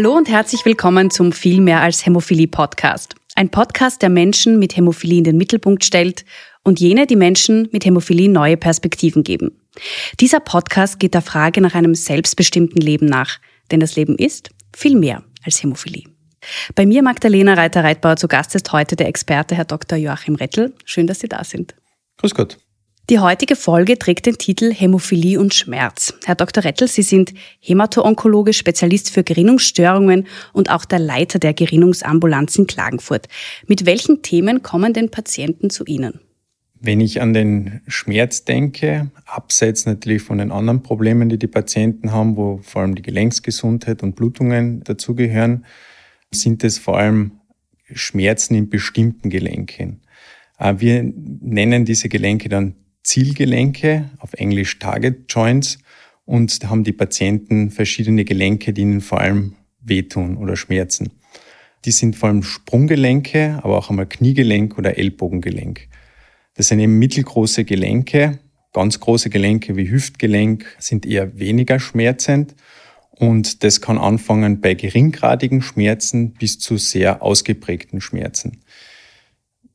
Hallo und herzlich willkommen zum Viel mehr als Hämophilie Podcast. Ein Podcast, der Menschen mit Hämophilie in den Mittelpunkt stellt und jene, die Menschen mit Hämophilie neue Perspektiven geben. Dieser Podcast geht der Frage nach einem selbstbestimmten Leben nach, denn das Leben ist viel mehr als Hämophilie. Bei mir Magdalena Reiter-Reitbauer zu Gast ist heute der Experte Herr Dr. Joachim Rettel. Schön, dass Sie da sind. Grüß Gott. Die heutige Folge trägt den Titel Hämophilie und Schmerz. Herr Dr. Rettel, Sie sind Hämato-Onkologe, Spezialist für Gerinnungsstörungen und auch der Leiter der Gerinnungsambulanz in Klagenfurt. Mit welchen Themen kommen denn Patienten zu Ihnen? Wenn ich an den Schmerz denke, abseits natürlich von den anderen Problemen, die die Patienten haben, wo vor allem die Gelenksgesundheit und Blutungen dazugehören, sind es vor allem Schmerzen in bestimmten Gelenken. Äh, wir nennen diese Gelenke dann Zielgelenke, auf Englisch Target Joints, und da haben die Patienten verschiedene Gelenke, die ihnen vor allem wehtun oder schmerzen. Die sind vor allem Sprunggelenke, aber auch einmal Kniegelenk oder Ellbogengelenk. Das sind eben mittelgroße Gelenke. Ganz große Gelenke wie Hüftgelenk sind eher weniger schmerzend. Und das kann anfangen bei geringgradigen Schmerzen bis zu sehr ausgeprägten Schmerzen.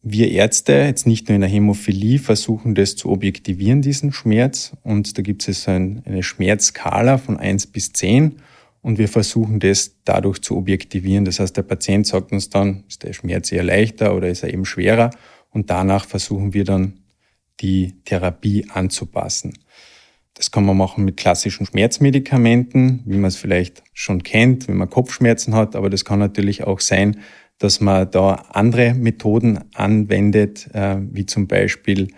Wir Ärzte, jetzt nicht nur in der Hämophilie, versuchen das zu objektivieren, diesen Schmerz. Und da gibt es eine Schmerzskala von eins bis zehn Und wir versuchen das dadurch zu objektivieren. Das heißt, der Patient sagt uns dann, ist der Schmerz eher leichter oder ist er eben schwerer? Und danach versuchen wir dann die Therapie anzupassen. Das kann man machen mit klassischen Schmerzmedikamenten, wie man es vielleicht schon kennt, wenn man Kopfschmerzen hat. Aber das kann natürlich auch sein, dass man da andere Methoden anwendet, äh, wie zum Beispiel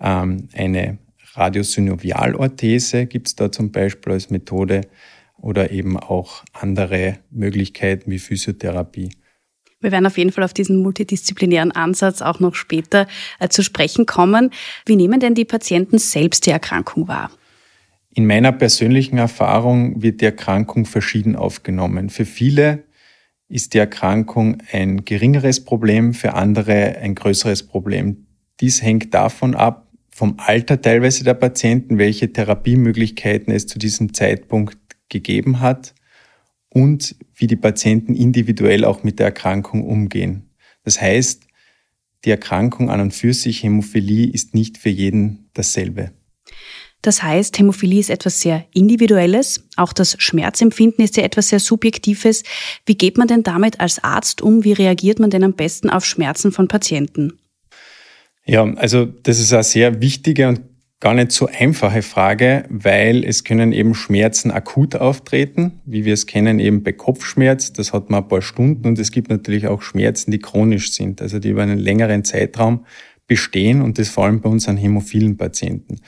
ähm, eine Radiosynovialorthese gibt es da zum Beispiel als Methode oder eben auch andere Möglichkeiten wie Physiotherapie. Wir werden auf jeden Fall auf diesen multidisziplinären Ansatz auch noch später äh, zu sprechen kommen. Wie nehmen denn die Patienten selbst die Erkrankung wahr? In meiner persönlichen Erfahrung wird die Erkrankung verschieden aufgenommen. Für viele ist die Erkrankung ein geringeres Problem, für andere ein größeres Problem. Dies hängt davon ab, vom Alter teilweise der Patienten, welche Therapiemöglichkeiten es zu diesem Zeitpunkt gegeben hat und wie die Patienten individuell auch mit der Erkrankung umgehen. Das heißt, die Erkrankung an und für sich, Hämophilie, ist nicht für jeden dasselbe. Das heißt, Hämophilie ist etwas sehr Individuelles. Auch das Schmerzempfinden ist ja etwas sehr Subjektives. Wie geht man denn damit als Arzt um? Wie reagiert man denn am besten auf Schmerzen von Patienten? Ja, also das ist eine sehr wichtige und gar nicht so einfache Frage, weil es können eben Schmerzen akut auftreten, wie wir es kennen eben bei Kopfschmerz. Das hat man ein paar Stunden und es gibt natürlich auch Schmerzen, die chronisch sind, also die über einen längeren Zeitraum bestehen und das vor allem bei uns an hämophilen Patienten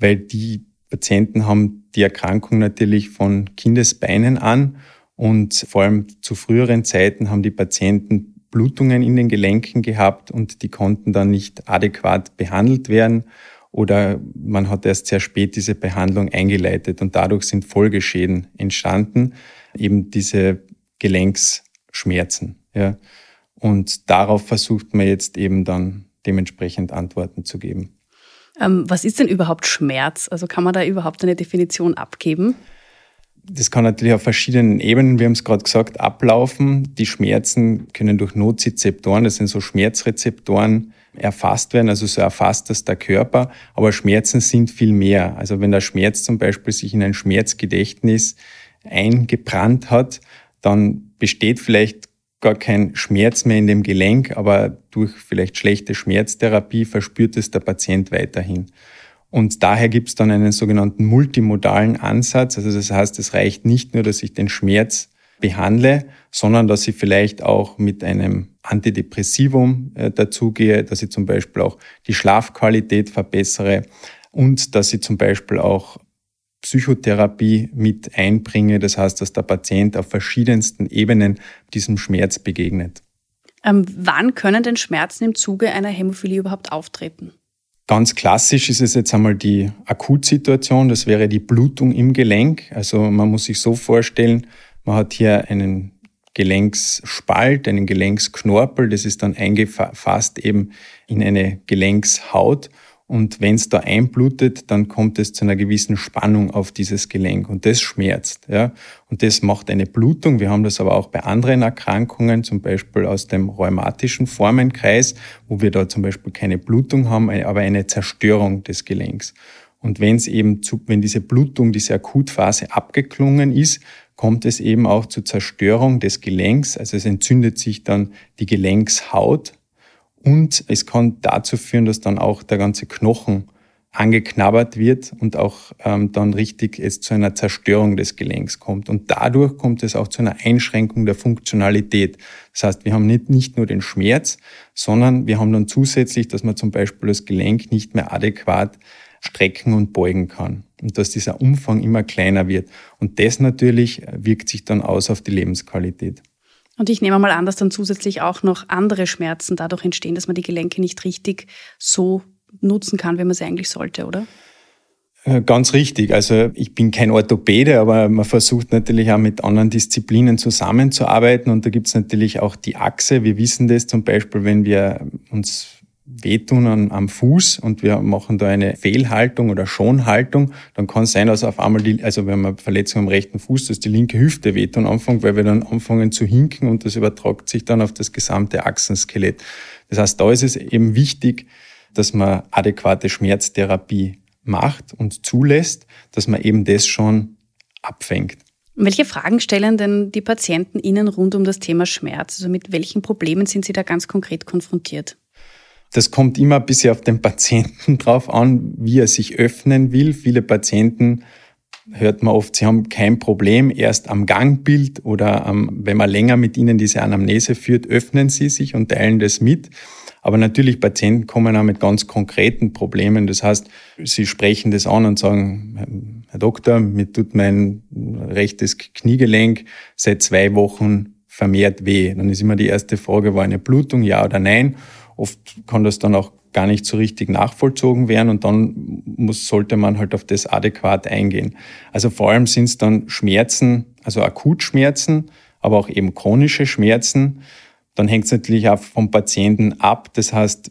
weil die Patienten haben die Erkrankung natürlich von Kindesbeinen an und vor allem zu früheren Zeiten haben die Patienten Blutungen in den Gelenken gehabt und die konnten dann nicht adäquat behandelt werden oder man hat erst sehr spät diese Behandlung eingeleitet und dadurch sind Folgeschäden entstanden, eben diese Gelenksschmerzen. Ja. Und darauf versucht man jetzt eben dann dementsprechend Antworten zu geben. Ähm, was ist denn überhaupt Schmerz? Also kann man da überhaupt eine Definition abgeben? Das kann natürlich auf verschiedenen Ebenen, wir haben es gerade gesagt, ablaufen. Die Schmerzen können durch Nozizeptoren, das sind so Schmerzrezeptoren, erfasst werden, also so erfasst das der Körper. Aber Schmerzen sind viel mehr. Also wenn der Schmerz zum Beispiel sich in ein Schmerzgedächtnis eingebrannt hat, dann besteht vielleicht gar kein Schmerz mehr in dem Gelenk, aber durch vielleicht schlechte Schmerztherapie verspürt es der Patient weiterhin. Und daher gibt es dann einen sogenannten multimodalen Ansatz. Also das heißt, es reicht nicht nur, dass ich den Schmerz behandle, sondern dass ich vielleicht auch mit einem Antidepressivum äh, dazugehe, dass ich zum Beispiel auch die Schlafqualität verbessere und dass ich zum Beispiel auch Psychotherapie mit einbringe. Das heißt, dass der Patient auf verschiedensten Ebenen diesem Schmerz begegnet. Ähm, wann können denn Schmerzen im Zuge einer Hämophilie überhaupt auftreten? Ganz klassisch ist es jetzt einmal die Akutsituation, das wäre die Blutung im Gelenk. Also man muss sich so vorstellen, man hat hier einen Gelenksspalt, einen Gelenksknorpel, das ist dann eingefasst eben in eine Gelenkshaut Und wenn es da einblutet, dann kommt es zu einer gewissen Spannung auf dieses Gelenk und das schmerzt. Ja? Und das macht eine Blutung. Wir haben das aber auch bei anderen Erkrankungen, zum Beispiel aus dem rheumatischen Formenkreis, wo wir da zum Beispiel keine Blutung haben, aber eine Zerstörung des Gelenks. Und wenn es eben zu, wenn diese Blutung, diese Akutphase abgeklungen ist, kommt es eben auch zur Zerstörung des Gelenks. Also es entzündet sich dann die Gelenkshaut und es kann dazu führen, dass dann auch der ganze Knochen angeknabbert wird und auch ähm, dann richtig es zu einer Zerstörung des Gelenks kommt. Und dadurch kommt es auch zu einer Einschränkung der Funktionalität. Das heißt, wir haben nicht, nicht nur den Schmerz, sondern wir haben dann zusätzlich, dass man zum Beispiel das Gelenk nicht mehr adäquat strecken und beugen kann. Und dass dieser Umfang immer kleiner wird. Und das natürlich wirkt sich dann aus auf die Lebensqualität. Und ich nehme mal an, dass dann zusätzlich auch noch andere Schmerzen dadurch entstehen, dass man die Gelenke nicht richtig so nutzen kann, wie man sie eigentlich sollte, oder? Äh, ganz richtig. Also ich bin kein Orthopäde, aber man versucht natürlich auch mit anderen Disziplinen zusammenzuarbeiten. Und da gibt es natürlich auch die Achse. Wir wissen das zum Beispiel, wenn wir uns wehtun am, am Fuß und wir machen da eine Fehlhaltung oder Schonhaltung, dann kann es sein, dass auf einmal die, also wenn man Verletzung am rechten Fuß, dass die linke Hüfte wehtun anfängt, weil wir dann anfangen zu hinken und das übertragt sich dann auf das gesamte Achsenskelett. Das heißt, da ist es eben wichtig, dass man adäquate Schmerztherapie macht und zulässt, dass man eben das schon abfängt. Welche Fragen stellen denn die Patienten Ihnen rund um das Thema Schmerz? Also mit welchen Problemen sind Sie da ganz konkret konfrontiert? Das kommt immer ein bisschen auf den Patienten drauf an, wie er sich öffnen will. Viele Patienten hört man oft, sie haben kein Problem, erst am Gangbild oder am, wenn man länger mit ihnen diese Anamnese führt, öffnen sie sich und teilen das mit. Aber natürlich, Patienten kommen auch mit ganz konkreten Problemen. Das heißt, sie sprechen das an und sagen, Herr Doktor, mir tut mein rechtes Kniegelenk seit zwei Wochen vermehrt weh. Dann ist immer die erste Frage, war eine Blutung, ja oder nein? Oft kann das dann auch gar nicht so richtig nachvollzogen werden und dann muss, sollte man halt auf das adäquat eingehen. Also vor allem sind es dann Schmerzen, also Akutschmerzen, aber auch eben chronische Schmerzen. Dann hängt es natürlich auch vom Patienten ab. Das heißt,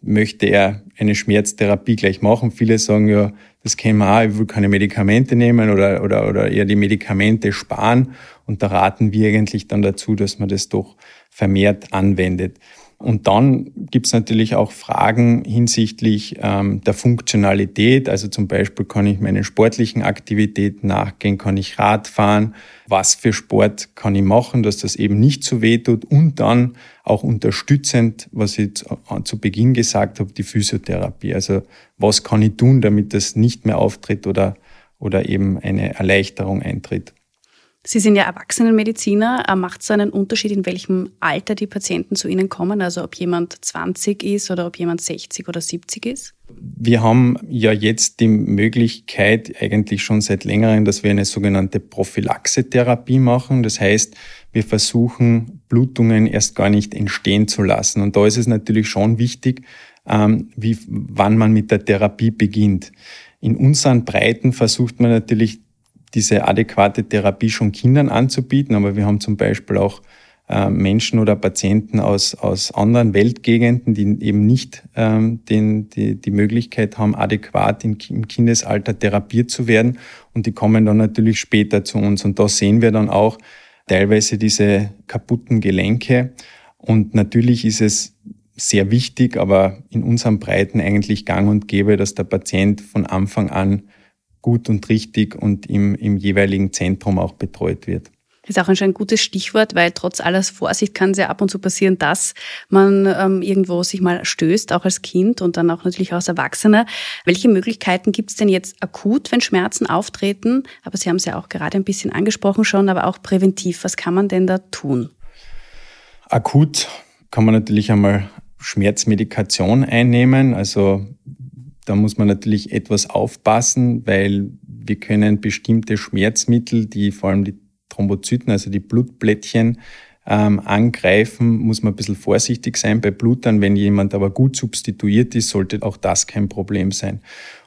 möchte er eine Schmerztherapie gleich machen? Viele sagen ja, das kennen wir auch, ich will keine Medikamente nehmen oder, oder, oder eher die Medikamente sparen. Und da raten wir eigentlich dann dazu, dass man das doch vermehrt anwendet. Und dann gibt es natürlich auch Fragen hinsichtlich ähm, der Funktionalität. Also zum Beispiel kann ich meinen sportlichen Aktivitäten nachgehen, kann ich Rad fahren, was für Sport kann ich machen, dass das eben nicht so weh tut. Und dann auch unterstützend, was ich zu, zu Beginn gesagt habe, die Physiotherapie. Also was kann ich tun, damit das nicht mehr auftritt oder, oder eben eine Erleichterung eintritt. Sie sind ja Erwachsenenmediziner. Äh, macht es einen Unterschied, in welchem Alter die Patienten zu Ihnen kommen? Also ob jemand 20 ist oder ob jemand 60 oder 70 ist? Wir haben ja jetzt die Möglichkeit eigentlich schon seit längerem, dass wir eine sogenannte Prophylaxe-Therapie machen. Das heißt, wir versuchen, Blutungen erst gar nicht entstehen zu lassen. Und da ist es natürlich schon wichtig, ähm, wie, wann man mit der Therapie beginnt. In unseren Breiten versucht man natürlich diese adäquate Therapie schon Kindern anzubieten, aber wir haben zum Beispiel auch äh, Menschen oder Patienten aus, aus anderen Weltgegenden, die eben nicht ähm, den, die, die Möglichkeit haben, adäquat in, im Kindesalter therapiert zu werden. Und die kommen dann natürlich später zu uns. Und da sehen wir dann auch teilweise diese kaputten Gelenke. Und natürlich ist es sehr wichtig, aber in unseren Breiten eigentlich gang und gäbe, dass der Patient von Anfang an gut und richtig und im, im jeweiligen Zentrum auch betreut wird. Das ist auch ein gutes Stichwort, weil trotz aller Vorsicht kann es ja ab und zu passieren, dass man ähm, irgendwo sich mal stößt, auch als Kind und dann auch natürlich als Erwachsener. Welche Möglichkeiten gibt es denn jetzt akut, wenn Schmerzen auftreten? Aber Sie haben es ja auch gerade ein bisschen angesprochen schon, aber auch präventiv. Was kann man denn da tun? Akut kann man natürlich einmal Schmerzmedikation einnehmen. Also da muss man natürlich etwas aufpassen, weil wir können bestimmte Schmerzmittel, die vor allem die Thrombozyten, also die Blutplättchen, ähm, angreifen, muss man ein bisschen vorsichtig sein bei Blutern. Wenn jemand aber gut substituiert ist, sollte auch das kein Problem sein.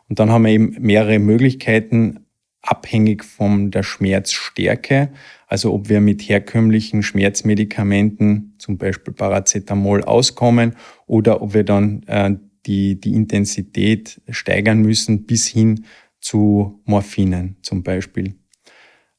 Und dann haben wir eben mehrere Möglichkeiten, abhängig von der Schmerzstärke. Also ob wir mit herkömmlichen Schmerzmedikamenten, zum Beispiel Paracetamol, auskommen oder ob wir dann äh, die, die Intensität steigern müssen bis hin zu Morphinen zum Beispiel.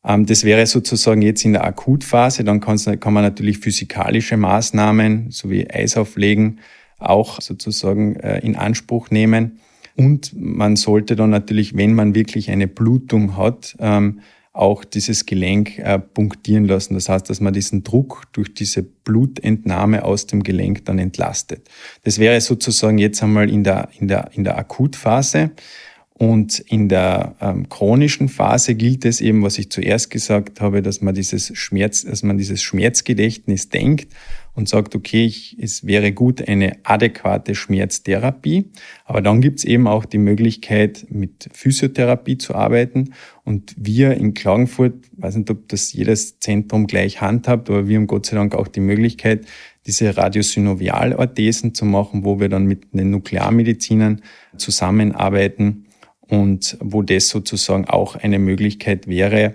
Ähm, das wäre sozusagen jetzt in der Akutphase. Dann kann man natürlich physikalische Maßnahmen sowie Eis auflegen auch sozusagen äh, in Anspruch nehmen. Und man sollte dann natürlich, wenn man wirklich eine Blutung hat, ähm, auch dieses Gelenk äh, punktieren lassen. Das heißt, dass man diesen Druck durch diese Blutentnahme aus dem Gelenk dann entlastet. Das wäre sozusagen jetzt einmal in der, in der, in der Akutphase. Und in der ähm, chronischen Phase gilt es eben, was ich zuerst gesagt habe, dass man dieses Schmerz, dass man dieses Schmerzgedächtnis denkt und sagt, okay, ich, es wäre gut eine adäquate Schmerztherapie. Aber dann gibt es eben auch die Möglichkeit, mit Physiotherapie zu arbeiten. Und wir in Klagenfurt, weiß nicht, ob das jedes Zentrum gleich handhabt, aber wir haben Gott sei Dank auch die Möglichkeit, diese Radiosynovialorthesen zu machen, wo wir dann mit den Nuklearmedizinern zusammenarbeiten und wo das sozusagen auch eine Möglichkeit wäre,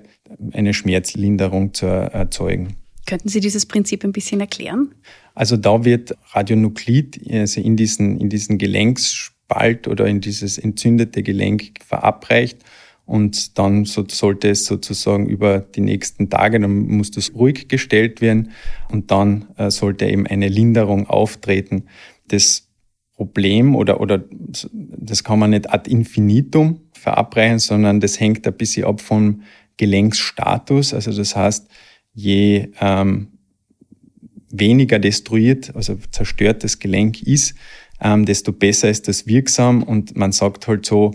eine Schmerzlinderung zu erzeugen. Könnten Sie dieses Prinzip ein bisschen erklären? Also da wird Radionuklid also in diesen, in diesen Gelenksspalt oder in dieses entzündete Gelenk verabreicht und dann so, sollte es sozusagen über die nächsten Tage, dann muss das ruhig gestellt werden und dann äh, sollte eben eine Linderung auftreten. Das Problem oder, oder das kann man nicht ad infinitum verabreichen, sondern das hängt ein bisschen ab vom Gelenksstatus. Also das heißt, je ähm, weniger destruiert, also zerstört das Gelenk ist, ähm, desto besser ist das wirksam und man sagt halt so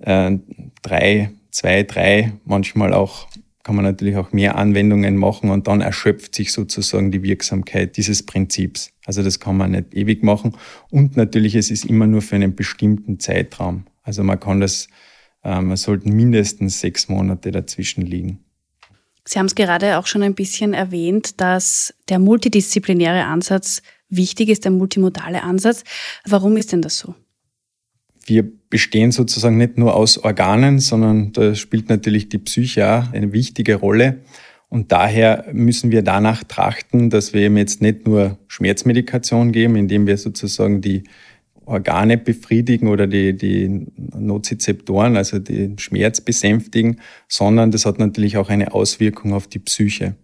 äh, drei, zwei, drei, manchmal auch kann man natürlich auch mehr Anwendungen machen und dann erschöpft sich sozusagen die Wirksamkeit dieses Prinzips. Also das kann man nicht ewig machen. Und natürlich, es ist immer nur für einen bestimmten Zeitraum. Also man kann das, äh, man sollten mindestens sechs Monate dazwischen liegen. Sie haben es gerade auch schon ein bisschen erwähnt, dass der multidisziplinäre Ansatz wichtig ist, der multimodale Ansatz. Warum ist denn das so? Wir bestehen sozusagen nicht nur aus Organen, sondern da spielt natürlich die Psyche auch eine wichtige Rolle. Und daher müssen wir danach trachten, dass wir eben jetzt nicht nur Schmerzmedikation geben, indem wir sozusagen die Organe befriedigen oder die, die Nozizeptoren, also den Schmerz besänftigen, sondern das hat natürlich auch eine Auswirkung auf die Psyche.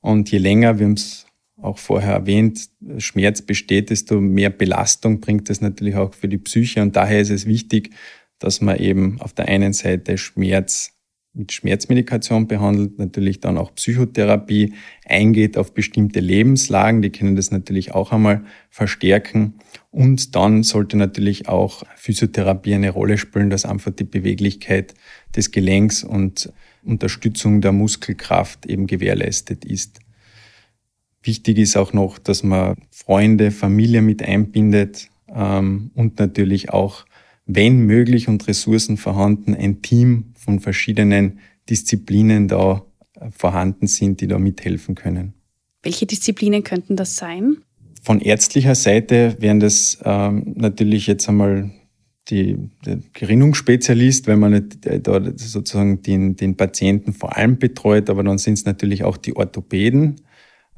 Und je länger, wir haben es auch vorher erwähnt, Schmerz besteht, desto mehr Belastung bringt es natürlich auch für die Psyche. Und daher ist es wichtig, dass man eben auf der einen Seite Schmerz mit Schmerzmedikation behandelt, natürlich dann auch Psychotherapie eingeht auf bestimmte Lebenslagen, die können das natürlich auch einmal verstärken. Und dann sollte natürlich auch Physiotherapie eine Rolle spielen, dass einfach die Beweglichkeit des Gelenks und Unterstützung der Muskelkraft eben gewährleistet ist. Wichtig ist auch noch, dass man Freunde, Familie mit einbindet ähm, und natürlich auch, wenn möglich und Ressourcen vorhanden, ein Team von verschiedenen Disziplinen da äh, vorhanden sind, die da mithelfen können. Welche Disziplinen könnten das sein? Von ärztlicher Seite wären das ähm, natürlich jetzt einmal die, der Gerinnungsspezialist, wenn man nicht äh, da sozusagen den, den Patienten vor allem betreut, aber dann sind es natürlich auch die Orthopäden,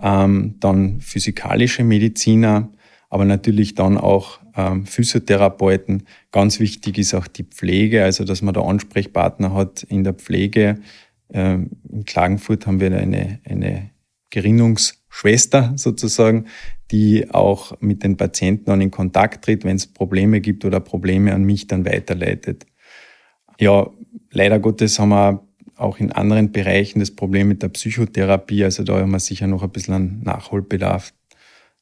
ähm, dann physikalische Mediziner, aber natürlich dann auch ähm, Physiotherapeuten. Ganz wichtig ist auch die Pflege, also dass man da Ansprechpartner hat in der Pflege. Ähm, in Klagenfurt haben wir eine, eine Gerinnungsschwester sozusagen, die auch mit den Patienten dann in Kontakt tritt, wenn es Probleme gibt oder Probleme an mich dann weiterleitet. Ja, leider Gottes haben wir auch in anderen Bereichen das Problem mit der Psychotherapie. Also da haben wir sicher noch ein bisschen einen Nachholbedarf,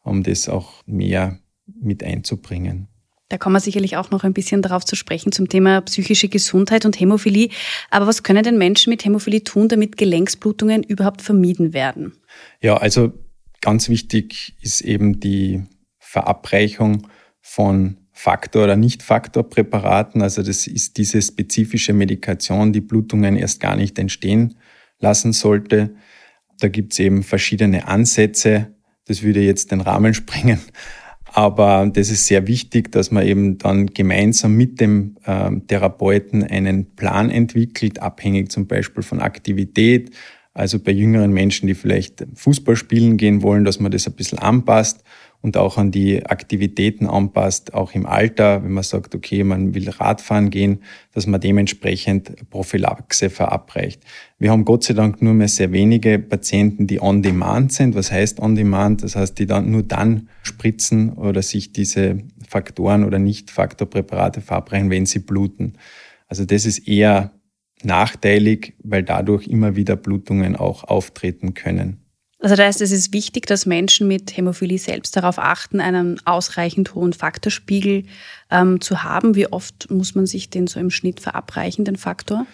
um das auch mehr mit einzubringen. Da kommen wir sicherlich auch noch ein bisschen darauf zu sprechen zum Thema psychische Gesundheit und Hämophilie. Aber was können denn Menschen mit Hämophilie tun, damit Gelenksblutungen überhaupt vermieden werden? Ja, also ganz wichtig ist eben die Verabreichung von Faktor- oder Nicht-Faktor-Präparaten. Also das ist diese spezifische Medikation, die Blutungen erst gar nicht entstehen lassen sollte. Da gibt es eben verschiedene Ansätze. Das würde jetzt den Rahmen sprengen. Aber das ist sehr wichtig, dass man eben dann gemeinsam mit dem äh, Therapeuten einen Plan entwickelt, abhängig zum Beispiel von Aktivität. Also bei jüngeren Menschen, die vielleicht Fußball spielen gehen wollen, dass man das ein bisschen anpasst und auch an die Aktivitäten anpasst, auch im Alter, wenn man sagt, okay, man will Radfahren gehen, dass man dementsprechend Prophylaxe verabreicht. Wir haben Gott sei Dank nur mehr sehr wenige Patienten, die on demand sind. Was heißt on demand? Das heißt, die dann nur dann spritzen oder sich diese Faktoren oder Nicht-Faktorpräparate verabreichen, wenn sie bluten. Also das ist eher nachteilig, weil dadurch immer wieder Blutungen auch auftreten können. Also das heißt, es ist wichtig, dass Menschen mit Hämophilie selbst darauf achten, einen ausreichend hohen Faktorspiegel ähm, zu haben. Wie oft muss man sich den so im Schnitt verabreichen, den Faktor?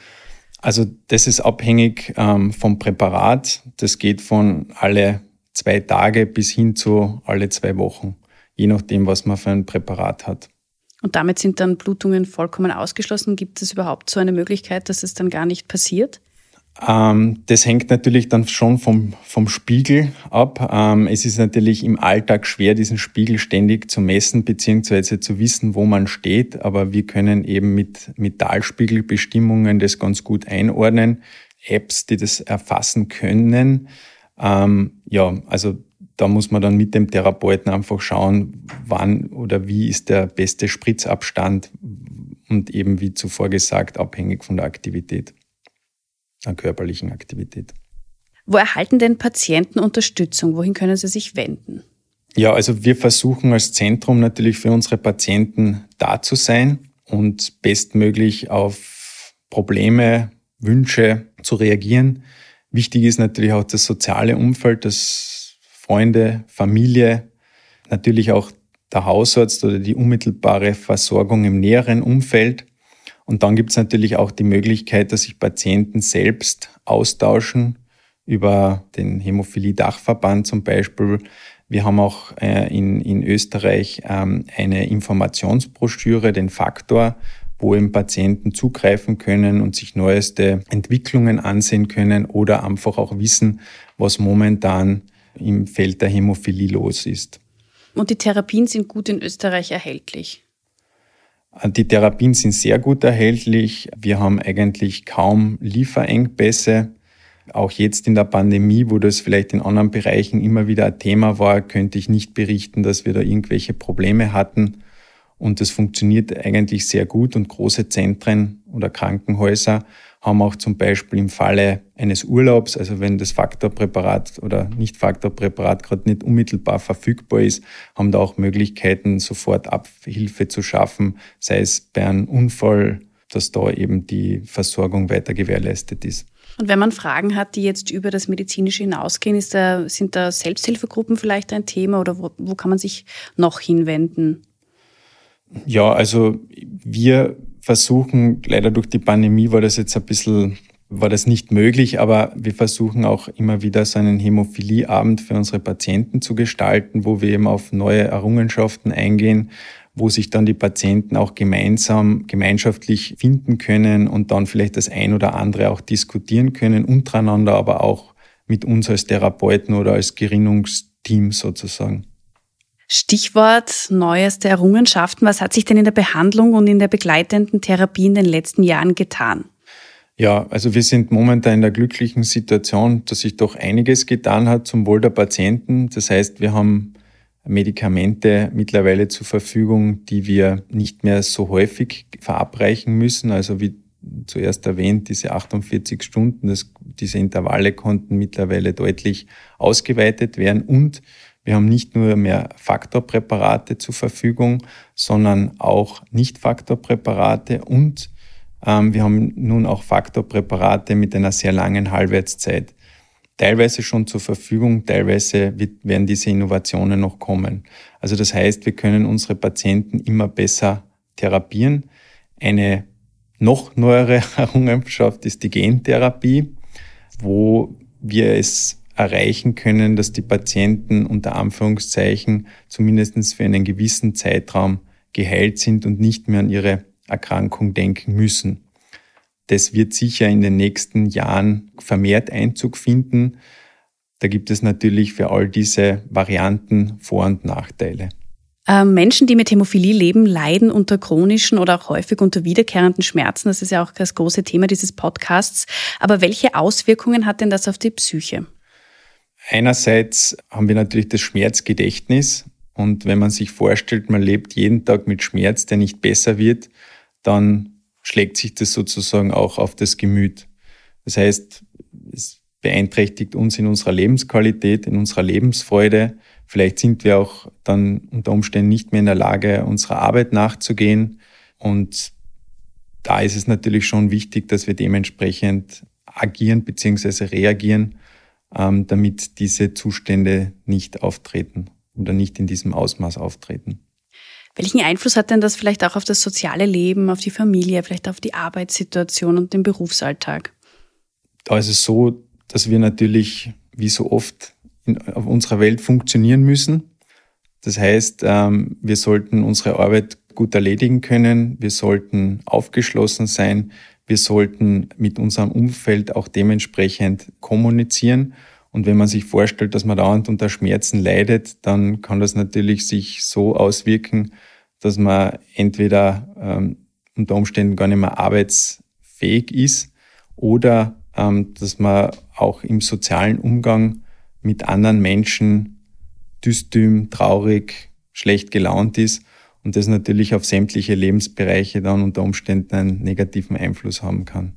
Also das ist abhängig ähm, vom Präparat. Das geht von alle zwei Tage bis hin zu alle zwei Wochen, je nachdem, was man für ein Präparat hat. Und damit sind dann Blutungen vollkommen ausgeschlossen. Gibt es überhaupt so eine Möglichkeit, dass es dann gar nicht passiert? Ähm, das hängt natürlich dann schon vom, vom Spiegel ab. Ähm, es ist natürlich im Alltag schwer, diesen Spiegel ständig zu messen bzw. zu wissen, wo man steht. Aber wir können eben mit, mit Talspiegelbestimmungen das ganz gut einordnen. Apps, die das erfassen können. Ähm, ja, also da muss man dann mit dem Therapeuten einfach schauen, wann oder wie ist der beste Spritzabstand und eben wie zuvor gesagt, abhängig von der Aktivität an körperlichen Aktivität. Wo erhalten denn Patienten Unterstützung? Wohin können sie sich wenden? Ja, also wir versuchen als Zentrum natürlich für unsere Patienten da zu sein und bestmöglich auf Probleme, Wünsche zu reagieren. Wichtig ist natürlich auch das soziale Umfeld, das Freunde, Familie, natürlich auch der Hausarzt oder die unmittelbare Versorgung im näheren Umfeld. Und dann gibt es natürlich auch die Möglichkeit, dass sich Patienten selbst austauschen über den Hämophilie-Dachverband zum Beispiel. Wir haben auch äh, in, in Österreich ähm, eine Informationsbroschüre, den Faktor, wo eben Patienten zugreifen können und sich neueste Entwicklungen ansehen können oder einfach auch wissen, was momentan im Feld der Hämophilie los ist. Und die Therapien sind gut in Österreich erhältlich. Die Therapien sind sehr gut erhältlich. Wir haben eigentlich kaum Lieferengpässe. Auch jetzt in der Pandemie, wo das vielleicht in anderen Bereichen immer wieder ein Thema war, könnte ich nicht berichten, dass wir da irgendwelche Probleme hatten. Und das funktioniert eigentlich sehr gut und große Zentren oder Krankenhäuser haben auch zum Beispiel im Falle eines Urlaubs, also wenn das Faktorpräparat oder Nicht-Faktorpräparat gerade nicht unmittelbar verfügbar ist, haben da auch Möglichkeiten, sofort Abhilfe zu schaffen, sei es bei einem Unfall, dass da eben die Versorgung weiter gewährleistet ist. Und wenn man Fragen hat, die jetzt über das Medizinische hinausgehen, da, sind da Selbsthilfegruppen vielleicht ein Thema oder wo, wo kann man sich noch hinwenden? Ja, also wir versuchen, leider durch die Pandemie war das jetzt ein bisschen, war das nicht möglich, aber wir versuchen auch immer wieder so einen Hämophilieabend für unsere Patienten zu gestalten, wo wir eben auf neue Errungenschaften eingehen, wo sich dann die Patienten auch gemeinsam, gemeinschaftlich finden können und dann vielleicht das ein oder andere auch diskutieren können, untereinander, aber auch mit uns als Therapeuten oder als Gerinnungsteam sozusagen. Stichwort neueste Errungenschaften. Was hat sich denn in der Behandlung und in der begleitenden Therapie in den letzten Jahren getan? Ja, also wir sind momentan in der glücklichen Situation, dass sich doch einiges getan hat zum Wohl der Patienten. Das heißt, wir haben Medikamente mittlerweile zur Verfügung, die wir nicht mehr so häufig verabreichen müssen. Also wie zuerst erwähnt, diese 48 Stunden, das, diese Intervalle konnten mittlerweile deutlich ausgeweitet werden und wir haben nicht nur mehr Faktorpräparate zur Verfügung, sondern auch Nicht-Faktorpräparate und ähm, wir haben nun auch Faktorpräparate mit einer sehr langen Halbwertszeit. Teilweise schon zur Verfügung, teilweise wird, werden diese Innovationen noch kommen. Also das heißt, wir können unsere Patienten immer besser therapieren. Eine noch neuere Errungenschaft ist die Gentherapie, wo wir es erreichen können, dass die Patienten unter Anführungszeichen zumindest für einen gewissen Zeitraum geheilt sind und nicht mehr an ihre Erkrankung denken müssen. Das wird sicher in den nächsten Jahren vermehrt Einzug finden. Da gibt es natürlich für all diese Varianten Vor- und Nachteile. Ähm, Menschen, die mit Hämophilie leben, leiden unter chronischen oder auch häufig unter wiederkehrenden Schmerzen. Das ist ja auch das große Thema dieses Podcasts. Aber welche Auswirkungen hat denn das auf die Psyche? Einerseits haben wir natürlich das Schmerzgedächtnis Und wenn man sich vorstellt, man lebt jeden Tag mit Schmerz, der nicht besser wird, dann schlägt sich das sozusagen auch auf das Gemüt. Das heißt, es beeinträchtigt uns in unserer Lebensqualität, in unserer Lebensfreude. Vielleicht sind wir auch dann unter Umständen nicht mehr in der Lage, unserer Arbeit nachzugehen. Und da ist es natürlich schon wichtig, dass wir dementsprechend agieren bzw. reagieren, ähm, damit diese Zustände nicht auftreten oder nicht in diesem Ausmaß auftreten. Welchen Einfluss hat denn das vielleicht auch auf das soziale Leben, auf die Familie, vielleicht auf die Arbeitssituation und den Berufsalltag? Da ist es so, dass wir natürlich, wie so oft, in, auf unserer Welt funktionieren müssen. Das heißt, ähm, wir sollten unsere Arbeit gut erledigen können, wir sollten aufgeschlossen sein, wir sollten mit unserem Umfeld auch dementsprechend kommunizieren. Und wenn man sich vorstellt, dass man dauernd unter Schmerzen leidet, dann kann das natürlich sich so auswirken, dass man entweder ähm, unter Umständen gar nicht mehr arbeitsfähig ist oder ähm, dass man auch im sozialen Umgang mit anderen Menschen dystym, traurig, schlecht gelaunt ist und das natürlich auf sämtliche Lebensbereiche dann unter Umständen einen negativen Einfluss haben kann.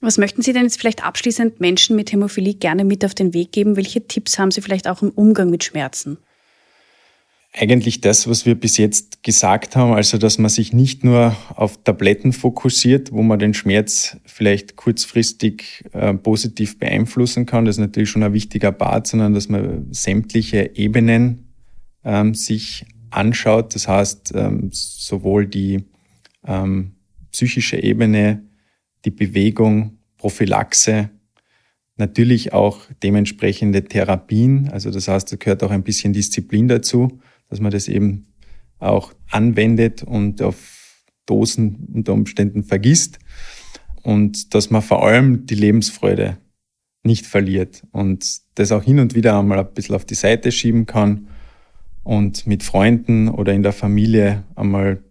Was möchten Sie denn jetzt vielleicht abschließend Menschen mit Hämophilie gerne mit auf den Weg geben? Welche Tipps haben Sie vielleicht auch im Umgang mit Schmerzen? eigentlich das, was wir bis jetzt gesagt haben, also dass man sich nicht nur auf Tabletten fokussiert, wo man den Schmerz vielleicht kurzfristig äh, positiv beeinflussen kann, das ist natürlich schon ein wichtiger Part, sondern dass man sämtliche Ebenen ähm, sich anschaut, das heißt ähm, sowohl die ähm, psychische Ebene, die Bewegung, Prophylaxe, natürlich auch dementsprechende Therapien, also das heißt, da gehört auch ein bisschen Disziplin dazu dass man das eben auch anwendet und auf Dosen unter Umständen vergisst. Und dass man vor allem die Lebensfreude nicht verliert und das auch hin und wieder einmal ein bisschen auf die Seite schieben kann und mit Freunden oder in der Familie einmal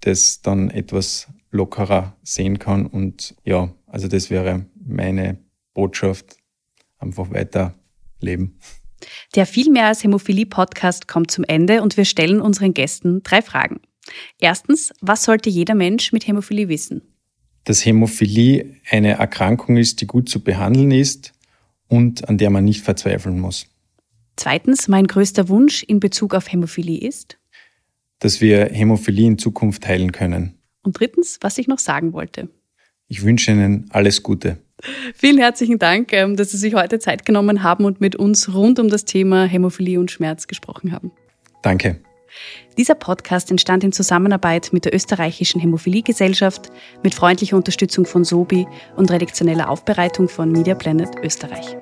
das dann etwas lockerer sehen kann. Und ja, also das wäre meine Botschaft. Einfach weiter leben. Der viel mehr als Hämophilie Podcast kommt zum Ende und wir stellen unseren Gästen drei Fragen. Erstens, was sollte jeder Mensch mit Hämophilie wissen? Dass Hämophilie eine Erkrankung ist, die gut zu behandeln ist und an der man nicht verzweifeln muss. Zweitens, mein größter Wunsch in Bezug auf Hämophilie ist? Dass wir Hämophilie in Zukunft heilen können. Und drittens, was ich noch sagen wollte. Ich wünsche Ihnen alles Gute. Vielen herzlichen Dank, ähm, dass Sie sich heute Zeit genommen haben und mit uns rund um das Thema Hämophilie und Schmerz gesprochen haben. Danke. Dieser Podcast entstand in Zusammenarbeit mit der Österreichischen Hämophilie-Gesellschaft, mit freundlicher Unterstützung von Sobi und redaktioneller Aufbereitung von Media Planet Österreich.